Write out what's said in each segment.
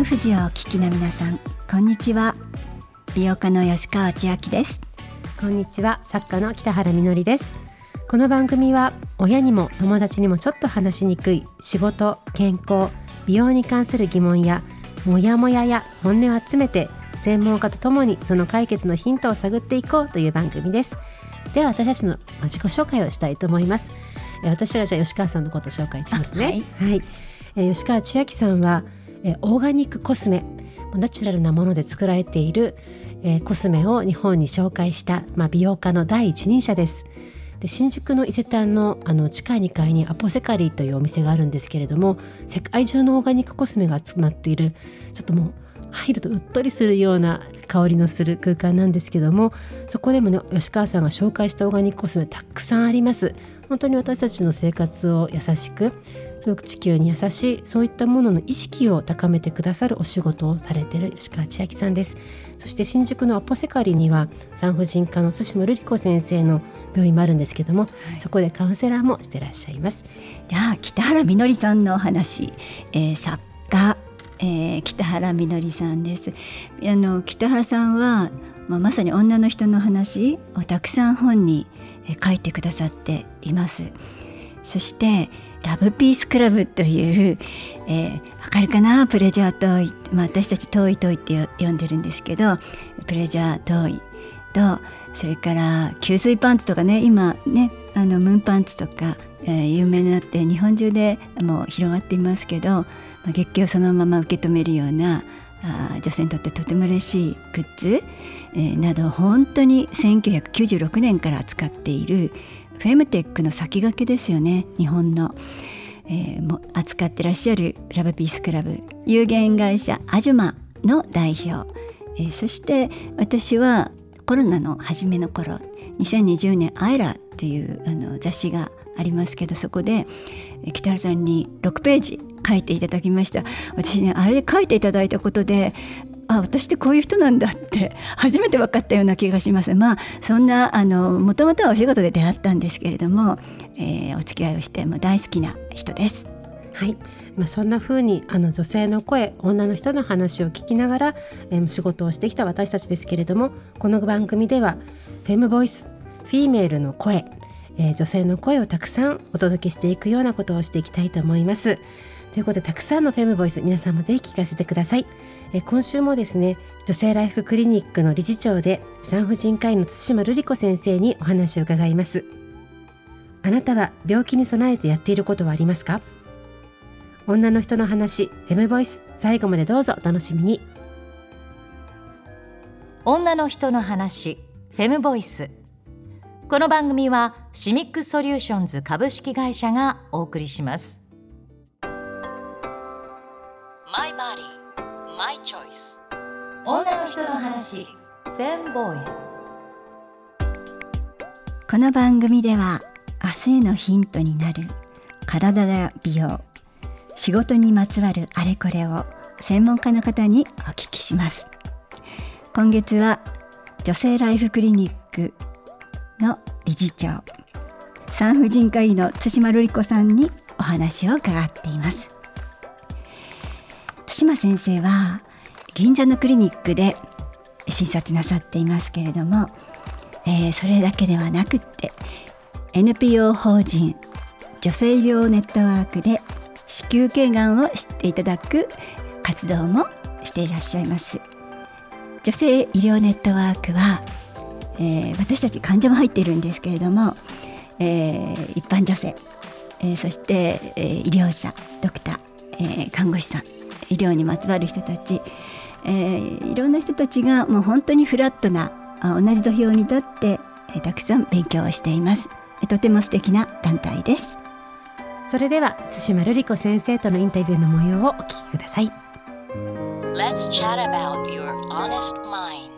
FM 富士をお聞きの皆さんこんにちは。美容家の吉川千明です。こんにちは。作家の北原みのりです。この番組は親にも友達にもちょっと話しにくい仕事健康美容に関する疑問やモヤモヤや本音を集めて専門家とともにその解決のヒントを探っていこうという番組です。では私たちの自己紹介をしたいと思います。私はじゃあ吉川さんのことを紹介しますね。はい、はい、え吉川千秋さんはえオーガニックコスメナチュラルなもので作られている、えー、コスメを日本に紹介した、まあ、美容家の第一人者です。で新宿の伊勢丹のあの地下2階にアポセカリーというお店があるんですけれども世界中のオーガニックコスメが集まっているちょっともう入るとうっとりするような香りのする空間なんですけどもそこでもね吉川さんが紹介したオーガニックコスメたくさんあります。本当に私たちの生活を優しくすごく地球に優しいそういったものの意識を高めてくださるお仕事をされている吉川千秋さんです。そして新宿のアポセカリには産婦人科の対馬瑠璃子先生の病院もあるんですけども、はい、そこでカウンセラーもしてらっしゃいます。では北原みのりさんのお話、えー、作家、えー、北原みのりさんです。あの北原さんはまあ、まさに女の人の話をたくさん本に書いてくださっています。そしてラブピースクラブという、えー、わかるかな？プレジャートーイ、まあ、私たちトイトイって呼んでるんですけどプレジャートーイ。とそれから吸水パンツとかね今ねあのムーンパンツとか、えー、有名になって日本中でもう広がっていますけど、月経をそのまま受け止めるようなあ女性にとってとても嬉しいグッズ、えー、など本当に1996年から扱っているフェムテックの先駆けですよね日本の、えー、も扱ってらっしゃるラブピースクラブ有限会社アジュマの代表、えー、そして私はコロナの初めの頃2020年「アイラ」というあの雑誌がありますけどそこで北原さんに6ページ書いていただきました。私ねあれで書いていただいたことであ私ってこういう人なんだって初めて分かったような気がします。まあそんなあのもともとはお仕事で出会ったんですけれども、えー、お付き合いをしても大好きな人です。はい、まあ、そんな風にあの女性の声女の人の話を聞きながら、えー、仕事をしてきた私たちですけれどもこの番組ではフェムボイスフィーメールの声、えー、女性の声をたくさんお届けしていくようなことをしていきたいと思います。ということでたくさんのフェムボイス皆さんもぜひ聞かせてください。え今週もですね女性ライフクリニックの理事長で産婦人科医の対馬瑠璃子先生にお話を伺いますあなたは病気に備えてやっていることはありますか？女の人の話フェムボイス最後までどうぞお楽しみに女の人の話フェムボイスこの番組はシミックソリューションズ株式会社がお送りします。マイバディ My Choice 女の人の話 Fem Voice この番組では明日へのヒントになる体や美容仕事にまつわるあれこれを専門家の方にお聞きします。今月は女性ライフクリニックの理事長産婦人科医の対馬瑠璃子さんにお話を伺っています。対馬先生は銀座のクリニックで診察なさっていますけれども、えー、それだけではなくって NPO 法人女性医療ネットワークで子宮頸がんを知っていただく活動もしていらっしゃいます。女性医療ネットワークは、えー、私たち患者も入っているんですけれども、えー、一般女性、えー、そして、え医療者ドクター、え看護師さん医療にまつわる人たち、えー、いろんな人たちがもう本当にフラットな同じ土俵に立って、えー、たくさん勉強をしています。とても素敵な団体です。それでは対馬瑠璃子先生とのインタビューの模様をお聞きください。Let's chat about your honest mind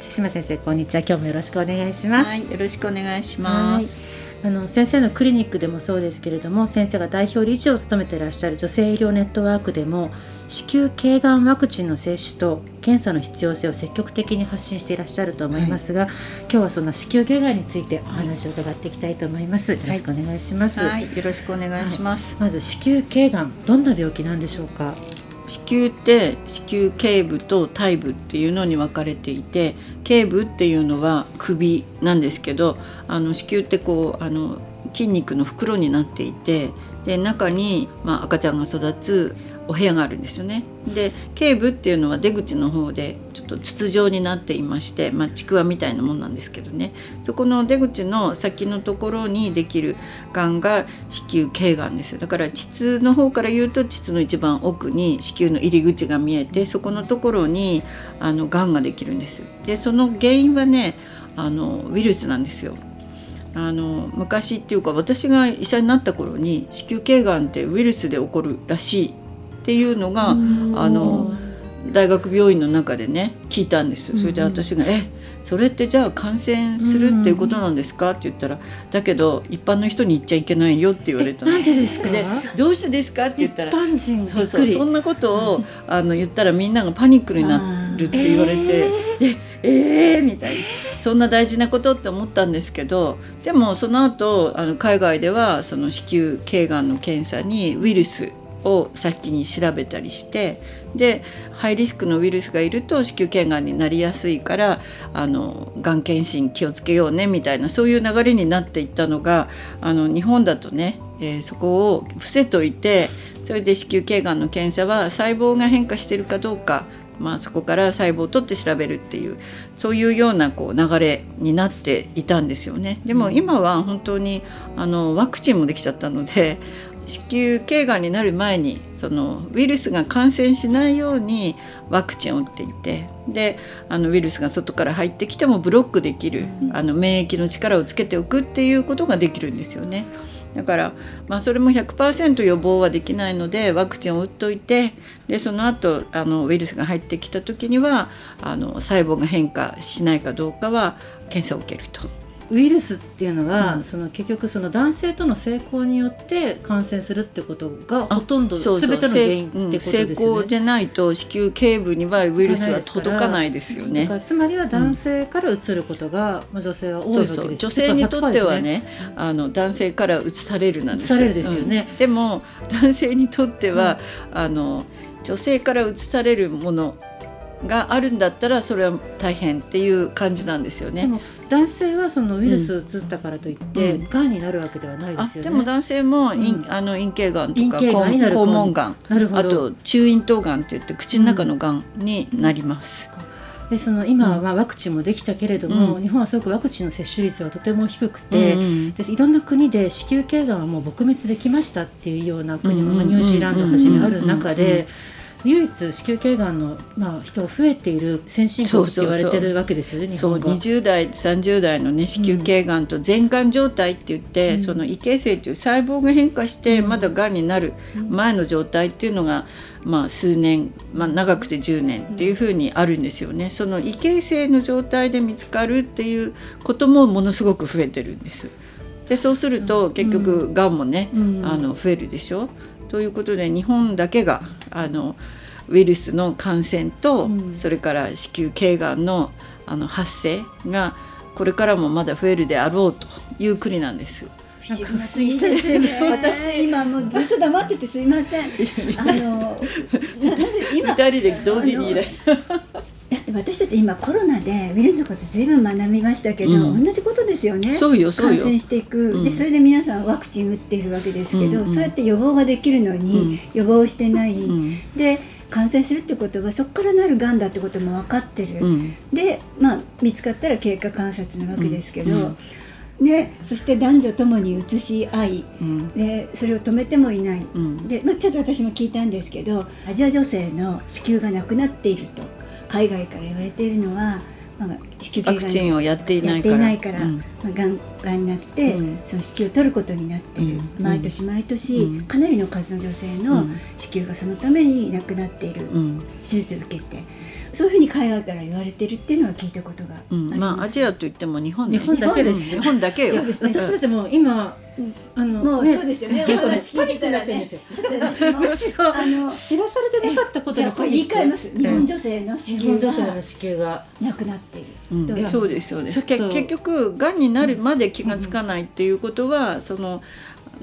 対馬先生こんにちは今日もよろしくお願いします、はい、よろしくお願いしますあの先生のクリニックでもそうですけれども先生が代表理事を務めていらっしゃる女性医療ネットワークでも子宮頸がんワクチンの接種と検査の必要性を積極的に発信していらっしゃると思いますが、はい、今日はその子宮頸がんについてお話を伺っていきたいと思います。よろしくお願いします。はい、よろしくお願いします。まず子宮頸がんどんな病気なんでしょうか？子宮って子宮頸部と体部っていうのに分かれていて頸部っていうのは首なんですけどあの子宮ってこうあの筋肉の袋になっていてで中に、まあ、赤ちゃんが育つお部屋があるんですよね。で頸部っていうのは出口の方でちょっと筒状になっていまして、まあ、ちくわみたいなもんなんですけどねそこの出口の先のところにできるがんが子宮頸がんですだから膣の方から言うと膣の一番奥に子宮の入り口が見えてそこのところにあのがんができるんです。でその原因はねあのウイルスなんですよ。あの昔っていうか私が医者になった頃に子宮頸がんってウイルスで起こるらしいっていうのがあの大学病院の中でね聞いたんですそれで私が「えそれってじゃあ感染するっていうことなんですか?」って言ったら「だけど一般の人に言っちゃいけないよ」って言われたの。なんでですか？でどうしてですか？って言ったらそうそうそんなことをあの言ったらみんながパニックになるって言われて「でえー、みたいな。そんな大事なことって思ったんですけどでもその後あの海外ではその子宮頸がんの検査にウイルスを先に調べたりしてでハイリスクのウイルスがいると子宮頸がんになりやすいからあのがん検診気をつけようねみたいなそういう流れになっていったのがあの日本だとね、えー、そこを伏せといてそれで子宮頸がんの検査は細胞が変化してるかどうかまあ、そこから細胞を取って調べるっていうそういうようなこう流れになっていたんですよね。でも今は本当にあのワクチンもできちゃったので子宮頸がんになる前にそのウイルスが感染しないようにワクチンを打っていてであのウイルスが外から入ってきてもブロックできる、あの免疫の力をつけておくっていうことができるんですよね。だから、まあ、それも100%予防はできないのでワクチンを打っといてでその後あのウイルスが入ってきた時にはあの細胞が変化しないかどうかは検査を受けると。ウイルスっていうのは、うん、その結局その男性との性交によって感染するってことがほとんど全ての原因ってことですよね。性交でないと子宮頸部にはウイルスは届かないですよね。つまりは男性からうつることが、うん、女性は多いわけです。そうそう女性にとってはね、ね、あの男性からうつされるなんですよ。ですよね、うん、でも男性にとっては、あの女性からうつされるものがあるんだったらそれは大変っていう感じなんですよね。男性はそのウイルスうつったからといって、うん、がんになるわけではないですよね。でも男性も、うん、あの陰茎がんとか肛門がんあと中咽頭がんって言って口の中のがんになります。でその今はワクチンもできたけれども、うん、日本はすごくワクチンの接種率がとても低くて、うん、でいろんな国で子宮頸がんはもう撲滅できましたっていうような国も、ニュージーランドをはじめある中で。唯一子宮頸がんの、まあ、人が増えている先進国って言われてるわけですよねそう20代30代の、ね、子宮頸がんと全がん状態って言って、うん、その異形成という細胞が変化してまだがんになる前の状態っていうのが、まあ、数年、まあ、長くて10年っていうふうにあるんですよね。その異形成の状態で見つかるっていうこともものすごく増えてるんです。でそうすると結局がん。もね、うん、あの増えるでしょ。ということで日本だけがあのウイルスの感染と、うん、それから子宮頸がんのあの発生がこれからもまだ増えるであろうという国なんです。不思議ですね。私今もうずっと黙っててすいません。あの 今二人で同時にいらっしゃる。だって私たち今コロナでウイルスのことずいぶん学びましたけど、うん、同じことですよね。そうよ感染していく、うん、でそれで皆さんワクチン打っているわけですけど、うんうん、そうやって予防ができるのに、予防してない、で感染するってことはそこからなるがんだってことも分かってる、で、まあ、見つかったら経過観察なわけですけど。ね、そして男女ともに移し合い、うん、でそれを止めてもいない、うん、でまあ、ちょっと私も聞いたんですけどアジア女性の子宮がなくなっていると海外から言われているのは、まあ、子宮頸がんをやっていないから、うん、まあ、がんがんになって、うん、その子宮を取ることになっている、うん、毎年毎年、かなりの数の女性の子宮がそのために亡くなっている、手術を受けて。そういうふうに海外から言われてるっていうのは聞いたことがありうん、まあアジアといっても日本、日本だけです。日本だけよ。そうですね。私だってもう今あのもうそうですよね。結構ねパニックになってるんですよ。むしろあの知らされてなかったことじゃあこれ言い換えます。日本女性の子日宮が本女性の子宮がなくなっている。そうですそうです。結局がんになるまで気がつかないっていうことは、その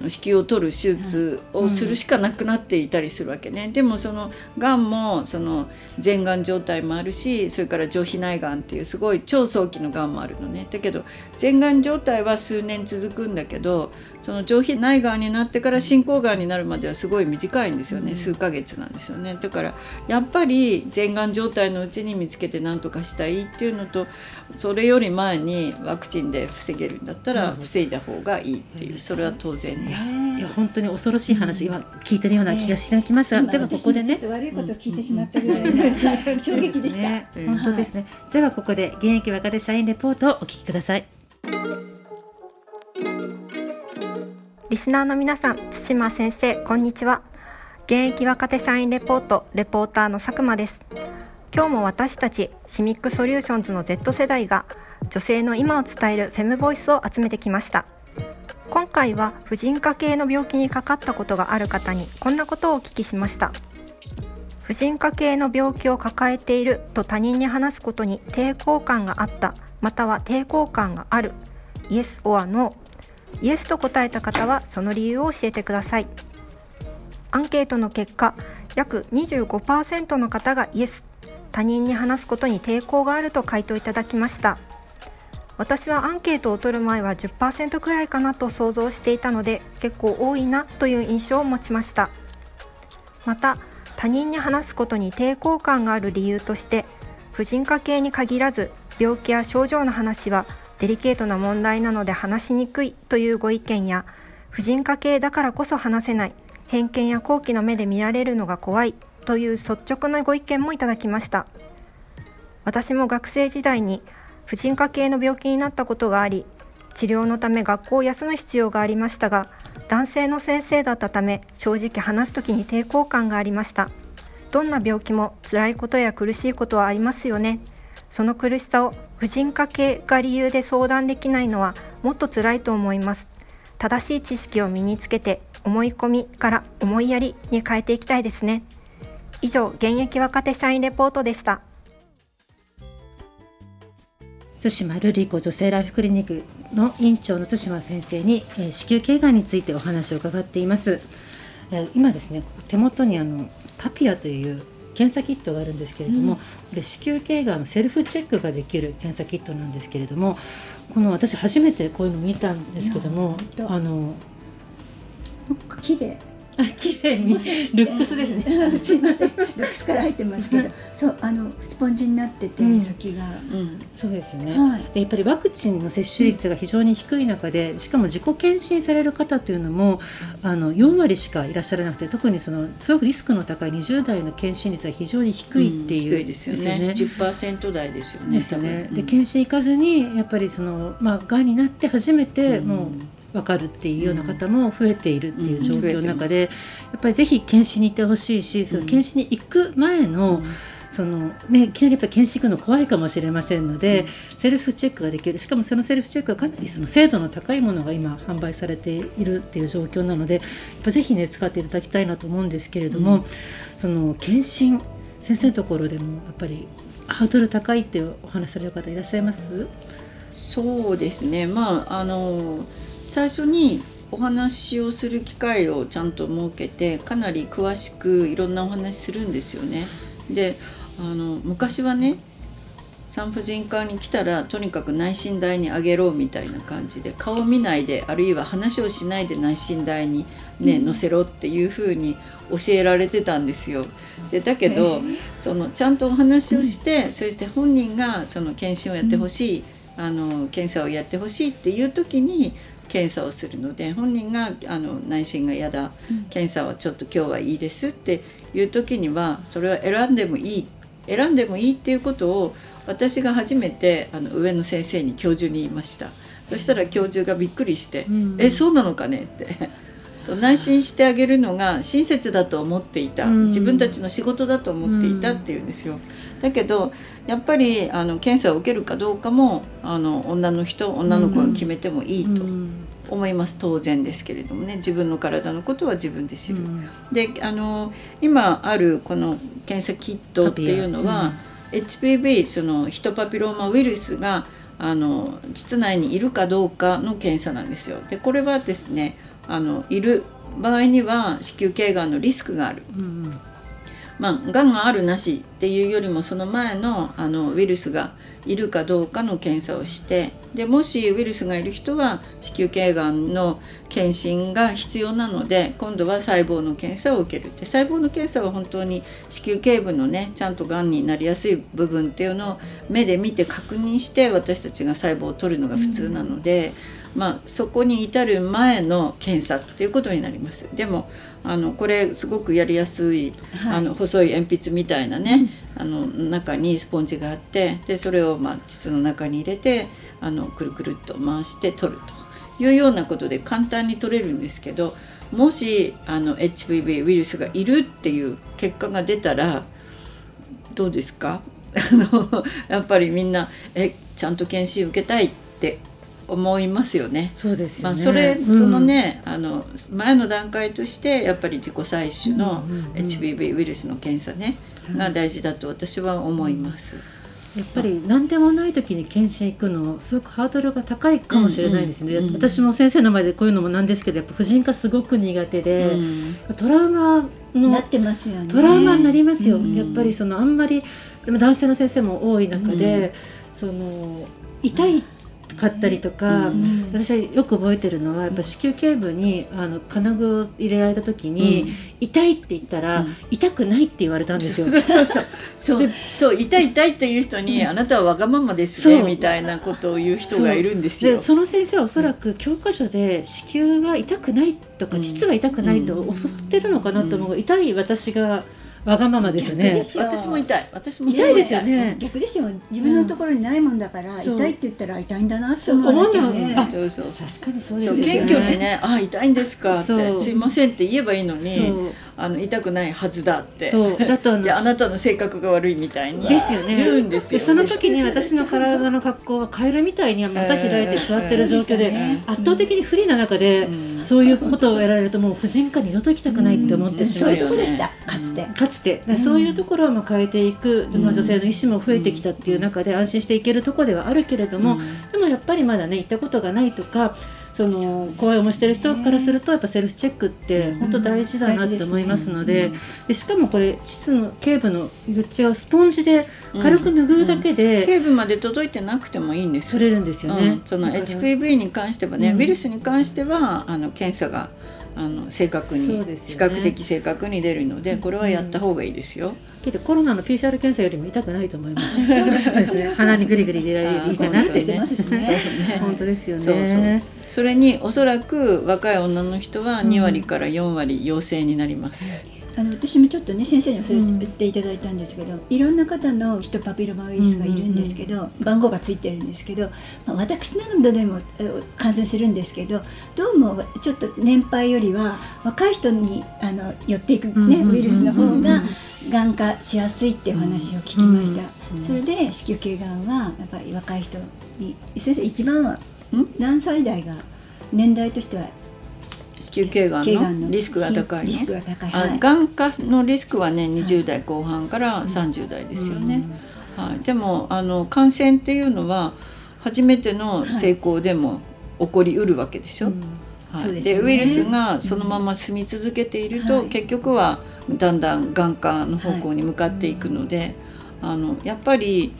子宮を取る手術をするしかなくなっていたりするわけね、でもそのがんもその前がん状態もあるしそれから上皮内がんっていうすごい超早期のがんもあるのね。だけど前がん状態は数年続くんだけどその上皮内がんになってから進行がんになるまではすごい短いんですよね、数ヶ月なんですよね。だからやっぱり前がん状態のうちに見つけて何とかしたいっていうのとそれより前にワクチンで防げるんだったら防いだ方がいいっていうそれは当然ね。いや本当に恐ろしい話、今聞いてるような気がしてきます。が、ではここでね。悪いことを聞いてしまったぐらいの衝撃でした。ね。本当ですね、ではここで現役若手社員レポートをお聞きくださいリスナーの皆さん、対馬先生、こんにちは。現役若手社員レポート、レポーターの佐久間です。今日も私たちシミックソリューションズの Z 世代が女性の今を伝えるフェムボイスを集めてきました。今回は婦人科系の病気にかかったことがある方にこんなことをお聞きしました。婦人科系の病気を抱えていると他人に話すことに抵抗感があった、または抵抗感がある、イエス or No イエスと答えた方はその理由を教えてください。アンケートの結果約25%の方がイエス他人に話すことに抵抗があると回答いただきました。私はアンケートを取る前は10%くらいかなと想像していたので結構多いなという印象を持ちました。また他人に話すことに抵抗感がある理由として婦人科系に限らず病気や症状の話はデリケートな問題なので話しにくいというご意見や婦人科系だからこそ話せない偏見や好奇の目で見られるのが怖いという率直なご意見もいただきました。私も学生時代に婦人科系の病気になったことがあり治療のため学校を休む必要がありましたが男性の先生だったため正直話す時に抵抗感がありました。どんな病気も辛いことや苦しいことはありますよね。その苦しさを婦人科系が理由で相談できないのはもっと辛いと思います。正しい知識を身につけて思い込みから思いやりに変えていきたいですね。以上現役若手社員レポートでした。対馬ルリコ女性ライフクリニックの院長の対馬先生に、えー子宮頸がんについてお話を伺っています、えー今ですね手元にあのパピアという検査キットがあるんですけれども、これ子宮頸がんのセルフチェックができる検査キットなんですけれどもこの私初めてこういうの見たんですけどもあの綺麗。あ綺麗にルックスですね。すいません。ルックスから入ってますけど、そうあのスポンジになってて、うん先が。うんそうですよね、はい。でやっぱりワクチンの接種率が非常に低い中で、しかも自己検診される方というのもあの4割しかいらっしゃらなくて特にそのすごくリスクの高い20代の検診率が非常に低いっていう、低いですよね。10%台ですよね。ですよねで検診行かずにやっぱりそのまあがんになって初めてうんもう分かるっていうような方も増えているっていう状況の中で、やっぱりぜひ検診に行ってほしいし、その検診に行く前の、そのね、いきなりやっぱり検診行くの怖いかもしれませんので、セルフチェックができる。しかもそのセルフチェックはかなりその精度の高いものが今販売されているっていう状況なのでやっぱぜひね使っていただきたいなと思うんですけれども、うん。その検診先生のところでもやっぱりハードル高いってお話しされる方いらっしゃいます？そうですね。まああの最初にお話をする機会をちゃんと設けてかなり詳しくいろんなお話するんですよね。であの昔はね産婦人科に来たらとにかく内診台にあげろみたいな感じで顔見ないであるいは話をしないで内診台にね、載せろっていうふうに教えられてたんですよ。でだけど、そのちゃんとお話をして、そして本人がその検診をやってほしい、あの検査をやってほしいっていう時に検査をするので本人があの内診が嫌だ、検査はちょっと今日はいいですっていう時にはそれは選んでもいい選んでもいいっていうことを私が初めてあの上の先生に教授に言いました。そしたら教授がびっくりして「うん。えそうなのかね?」って。と内心してあげるのが親切だと思っていた、うん。自分たちの仕事だと思っていたっていうんですよ。だけどやっぱりあの検査を受けるかどうかもあの女の人女の子が決めてもいいと思います、当然ですけれどもね自分の体のことは自分で知る。であの今あるこの検査キットっていうのは、HPV そのヒトパピローマウイルスがあの膣内にいるかどうかの検査なんですよ。でこれはですねあのいる場合には子宮頸がんのリスクがある。まあ、がんがあるなしっていうよりもその前のあのウイルスがいるかどうかの検査をしてでもしウイルスがいる人は子宮頸がんの検診が必要なので今度は細胞の検査を受けるで細胞の検査は本当に子宮頸部のねちゃんとがんになりやすい部分っていうのを目で見て確認して私たちが細胞を取るのが普通なので。まあ、そこに至る前の検査っていうことになりますでもあのこれすごくやりやすい、はい。あの細い鉛筆みたいなね、あの中にスポンジがあってでそれをまあ膣の中に入れてあのくるくるっと回して取るというようなことで簡単に取れるんですけどもしあの HPV ウイルスがいるっていう結果が出たらどうですか？あのやっぱりみんなえちゃんと検診受けたいって思いますよね。そうですよね。まあ、それ、うん。そのねあの前の段階としてやっぱり自己採取のうんうんうん。HPV ウイルスの検査ね、が大事だと私は思います。やっぱり何でもない時に検診行くのすごくハードルが高いかもしれないですね、うんうん私も先生の前でこういうのもなんですけどやっぱ婦人科すごく苦手で、うん。トラウマなのってますよね。トラウマになりますよ、うん。やっぱりそのあんまりでも男性の先生も多い中で、その痛いかったりとか、うん。うん私はよく覚えてるのはやっぱ子宮頸部にあの金具を入れられた時に、うん。痛いって言ったら、うん。痛くないって言われたんですよ。そうそう 痛い痛いっていう人に、あなたはわがままですねみたいなことを言う人がいるんですよ。で。その先生はおそらく教科書で子宮は痛くないとか、うん。膣は痛くないと教わってるのかなと思うが、痛い私がわがままですよね。逆で。しょ私も痛い。私も痛いですよね。逆でしょ自分のところにないもんだから、そう痛いって言ったら痛いんだなって思わなきゃねそうそうそう確かにそうですね。謙虚にね「あ痛いんですか」って。そう「すいません」って言えばいいのにあの痛くないはずだって。そう。だとあのであなたの性格が悪いみたいにですよね。言うんですよ、でその時に私の体の格好はカエルみたいに股開いて座ってる状況で、うん。圧倒的に不利な中で、うんそういうことをやられるともう婦人科二度と行きたくないって思ってしまう、そういうとこでしたかつて。かつてそういうところをまあ変えていく、うんまあ、女性の意思も増えてきたっていう中で安心していけるところではあるけれども、うん。でもやっぱりまだね行ったことがないとかその怖い思いしてる人からするとやっぱセルフチェックって本当大事だなって思いますので,、でしかもこれ膣の頸部の内側スポンジで軽く拭うだけで頸部まで届いてなくてもいいんです。取れるんですよね。うん、その HPV に関してはね、うん。ウイルスに関してはあの検査があの正確に、そうです比較的正確に出るのでこれはやった方がいいですよ。けどコロナの PCR 検査よりも痛くないと思います。そうですね。鼻にグリグリ入れられるいいかなってねね。本当ですよね。それにおそらく若い女の人は2割から4割陽性になります。あの私もちょっとね先生に教えていただいたんですけど、いろんな方のヒトパピロマウイルスがいるんですけど、番号がついてるんですけど、まあ、私などでもえ感染するんですけどどうもちょっと年配よりは若い人にあの寄っていく、ねうんうんうんうんウイルスの方ががん化しやすいっていう話を聞きました、うんそれで子宮頸がんはやっぱり若い人に先生一番はん何歳代が年代としては子宮頸がんのリスクが高いのリスクが高い、あはい。がん化のリスクはね20代後半から30代ですよね。はい、でもあの感染っていうのは初めての成功でも起こりうるわけでしょ？うん。はい。そうでね。ウイルスがそのまま住み続けていると、はい。結局はだんだんがん化の方向に向かっていくので、あのやっぱり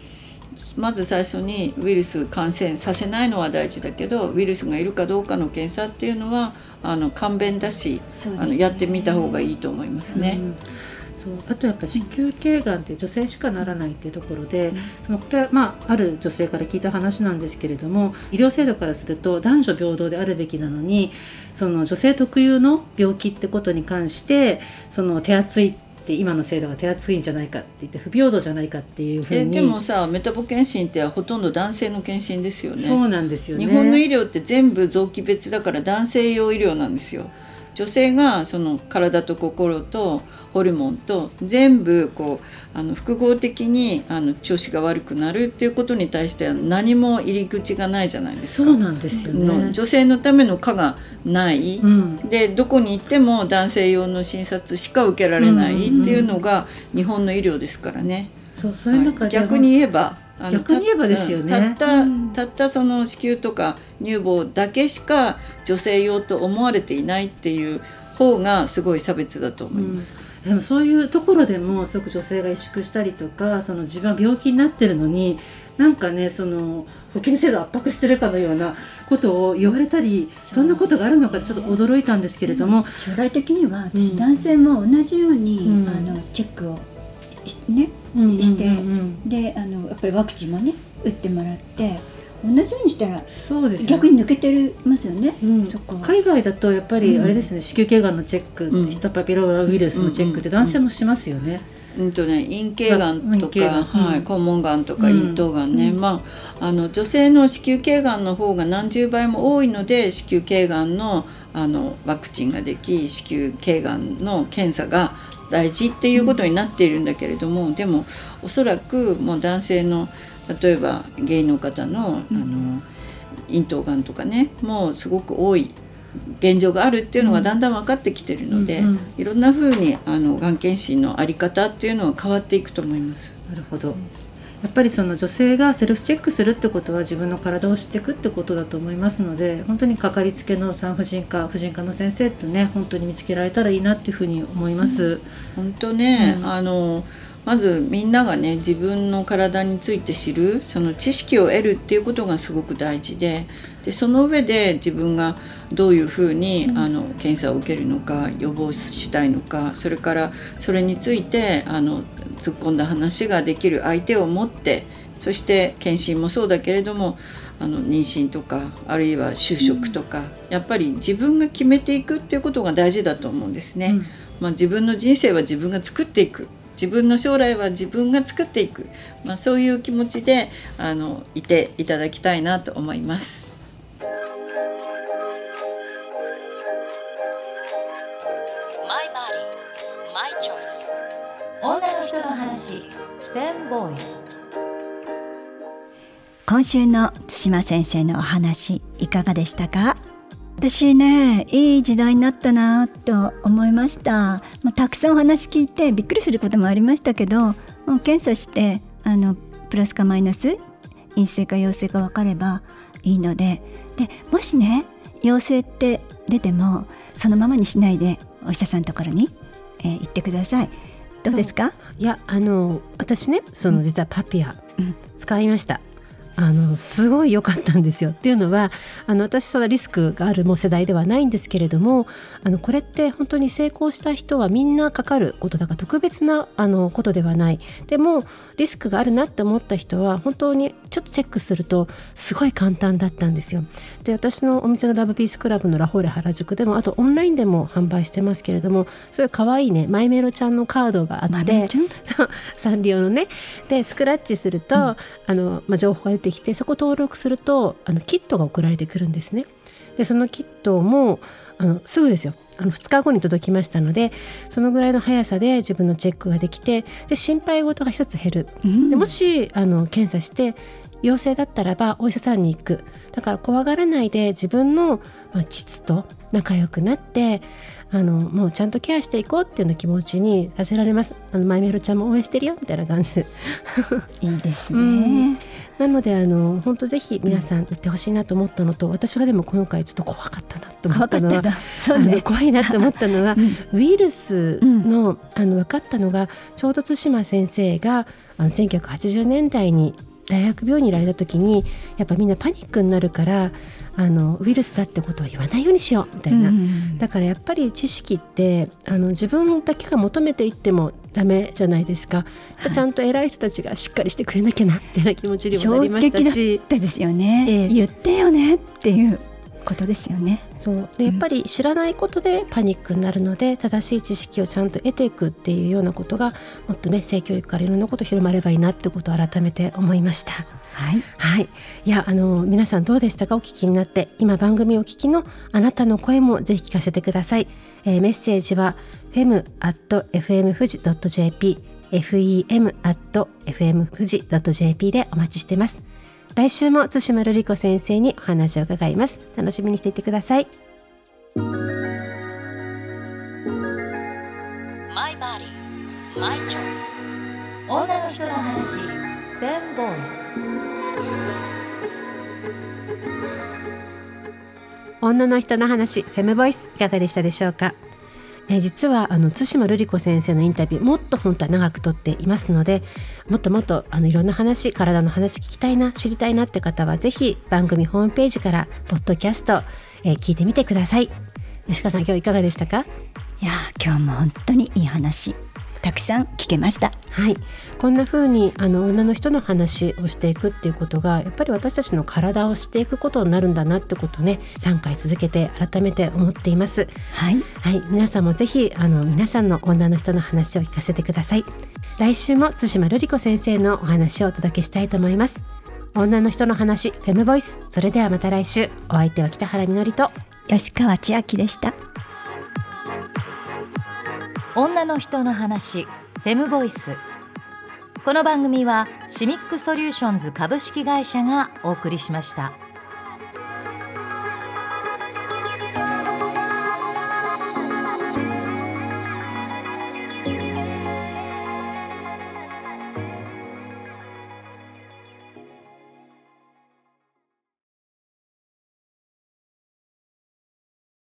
まず最初にウイルス感染させないのは大事だけどウイルスがいるかどうかの検査っていうのはあの簡便だし、ね。あのやってみた方がいいと思いますね。うんそう。あとやっぱ子宮頸がんって女性しかならないっていうところで、そのこれはまあある女性から聞いた話なんですけれども医療制度からすると男女平等であるべきなのにその女性特有の病気ってことに関してその手厚いって今の制度が手厚いんじゃないかって言って不平等じゃないかっていうふうにえでもさメタボ検診ってほとんど男性の検診ですよね。そうなんですよね日本の医療って全部臓器別だから男性用医療なんですよ。女性がその体と心とホルモンと全部こうあの複合的にあの調子が悪くなるっていうことに対しては何も入り口がないじゃないですか。そうなんですよね。女性のための科がない、うんでどこに行っても男性用の診察しか受けられないっていうのが日本の医療ですからね。そうそういう中では逆に言えば逆に言えばですよね。たたった、うん。たったその子宮とか乳房だけしか女性用と思われていないっていう方がすごい差別だと思います。でもそういうところでもすごく女性が萎縮したりとかその自分は病気になってるのになんかねその保険制度圧迫してるかのようなことを言われたりそんなことがあるのかちょっと驚いたんですけれども、将来的には私、うん。男性も同じように、うん。あのチェックをしねうんしてうんうん。であのやっぱりワクチンもね打ってもらって同じようにしたらそうですよ逆に抜けてますよね、うん。そこは。海外だとやっぱりうんあれですね、子宮頸がんのチェック、うん。ヒトパピローマウイルスのチェックって男性もしますよね。うんとね、陰茎がんとか、んうん。はい、肛門がんとかうん。咽頭がんね、うん。まああの女性の子宮頸がんの方が何十倍も多いので子宮頸がんのあのワクチンができ子宮頸がんの検査が大事っていうことになっているんだけれども、でもおそらくもう男性の例えばゲイの方の,、あの咽頭がんとかねもうすごく多い現状があるっていうのがだんだん分かってきてるので、うんうんいろんな風にあのがん検診のあり方っていうのは変わっていくと思います。なるほど。やっぱりその女性がセルフチェックするってことは自分の体を知っていくってことだと思いますので本当にかかりつけの産婦人科婦人科の先生とね本当に見つけられたらいいなっていうふうに思います。本当ね、うんあのまずみんながね自分の体について知るその知識を得るっていうことがすごく大事ででその上で自分がどういうふうに、あの検査を受けるのか予防したいのかそれからそれについてあの突っ込んだ話ができる相手を持ってそして検診もそうだけれどもあの妊娠とかあるいは就職とか、やっぱり自分が決めていくっていうことが大事だと思うんですね。うん。まあ、自分の人生は自分が作っていく自分の将来は自分が作っていく、まあ、そういう気持ちであのいていただきたいなと思います。女の人の話。今週の対馬先生のお話いかがでしたか？私ねいい時代になったなと思いました、まあ、たくさんお話聞いてびっくりすることもありましたけどもう検査してあのプラスかマイナス陰性か陽性か分かればいいので。でもしね陽性って出てもそのままにしないでお医者さんのところに、えー行ってください。どうですか？いやあの私ねその実はパピアうん。使いました。あのすごい良かったんですよ。っていうのはあの私そんなリスクがあるもう世代ではないんですけれどもあのこれって本当に成功した人はみんなかかることだから特別なあのことではない。でもリスクがあるなって思った人は本当にちょっとチェックするとすごい簡単だったんですよ。で私のお店のラブピースクラブのラフォーレ原宿でもあとオンラインでも販売してますけれどもそういう可愛いねマイメロちゃんのカードがあってそうサンリオのね。でスクラッチすると、あのまあ、情報が出てきてそこ登録するとあのキットが送られてくるんですね。でそのキットもあのすぐですよ。あの2日後に届きましたのでそのぐらいの速さで自分のチェックができてで心配事が一つ減る。うん。でもしあの検査して陽性だったらばお医者さんに行く。だから怖がらないで自分の、まあ、膣と仲良くなってあのもうちゃんとケアしていこうっていうような気持ちにさせられます。あのマイメロちゃんも応援してるよみたいな感じで。いいですね、うん。なのであの本当ぜひ皆さん行ってほしいなと思ったのと、私がでも今回ちょっと怖かったなと思怖ったのはそうね。怖いなと思ったのは、ウイルスの,、あの分かったのがちょうど対馬先生があの1980年代に大学病院にいられた時にやっぱみんなパニックになるからあのウイルスだってことを言わないようにしようみたいな、うんだからやっぱり知識ってあの自分だけが求めていってもダメじゃないですか、ちゃんと偉い人たちがしっかりしてくれなきゃなみたいな気持ちにもな衝りました撃だしったですよね、ええ。言ってよねっていうことですよね。そう。でやっぱり知らないことでパニックになるので、正しい知識をちゃんと得ていくっていうようなことがもっとね性教育からいろんなこと広まればいいなってことを改めて思いました。はい、はい、いやあの皆さんどうでしたか？お聞きになって。今番組をお聞きのあなたの声もぜひ聞かせてください、えー、メッセージは fem.fm 富士 .jp fem.fm 富士 .jp でお待ちしてます来週も津島瑠璃子先生にお話を伺います。楽しみにしていてください。My body, my choice. 女の人の話 Fem Voice 女の人の話フェムボイスいかがでしたでしょうか？え、実はあの対馬瑠璃子先生のインタビューもっと本当は長くとっていますのでもっともっとあのいろんな話体の話聞きたいな知りたいなって方はぜひ番組ホームページからポッドキャスト、えー、聞いてみてください。吉川さん今日いかがでしたか？いや今日も本当にいい話。たくさん聞けました。はい。こんな風にあの女の人の話をしていくっていうことがやっぱり私たちの体を知っていくことになるんだなってことね3回続けて改めて思っています。はい、はい、皆さんもぜひあの皆さんの女の人の話を聞かせてください。来週も対馬瑠璃子先生のお話をお届けしたいと思います。女の人の話フェムボイス。それではまた来週。お相手は北原みのりと。吉川千秋でした女の人の話フェムボイスこの番組はシミックソリューションズ株式会社がお送りしました。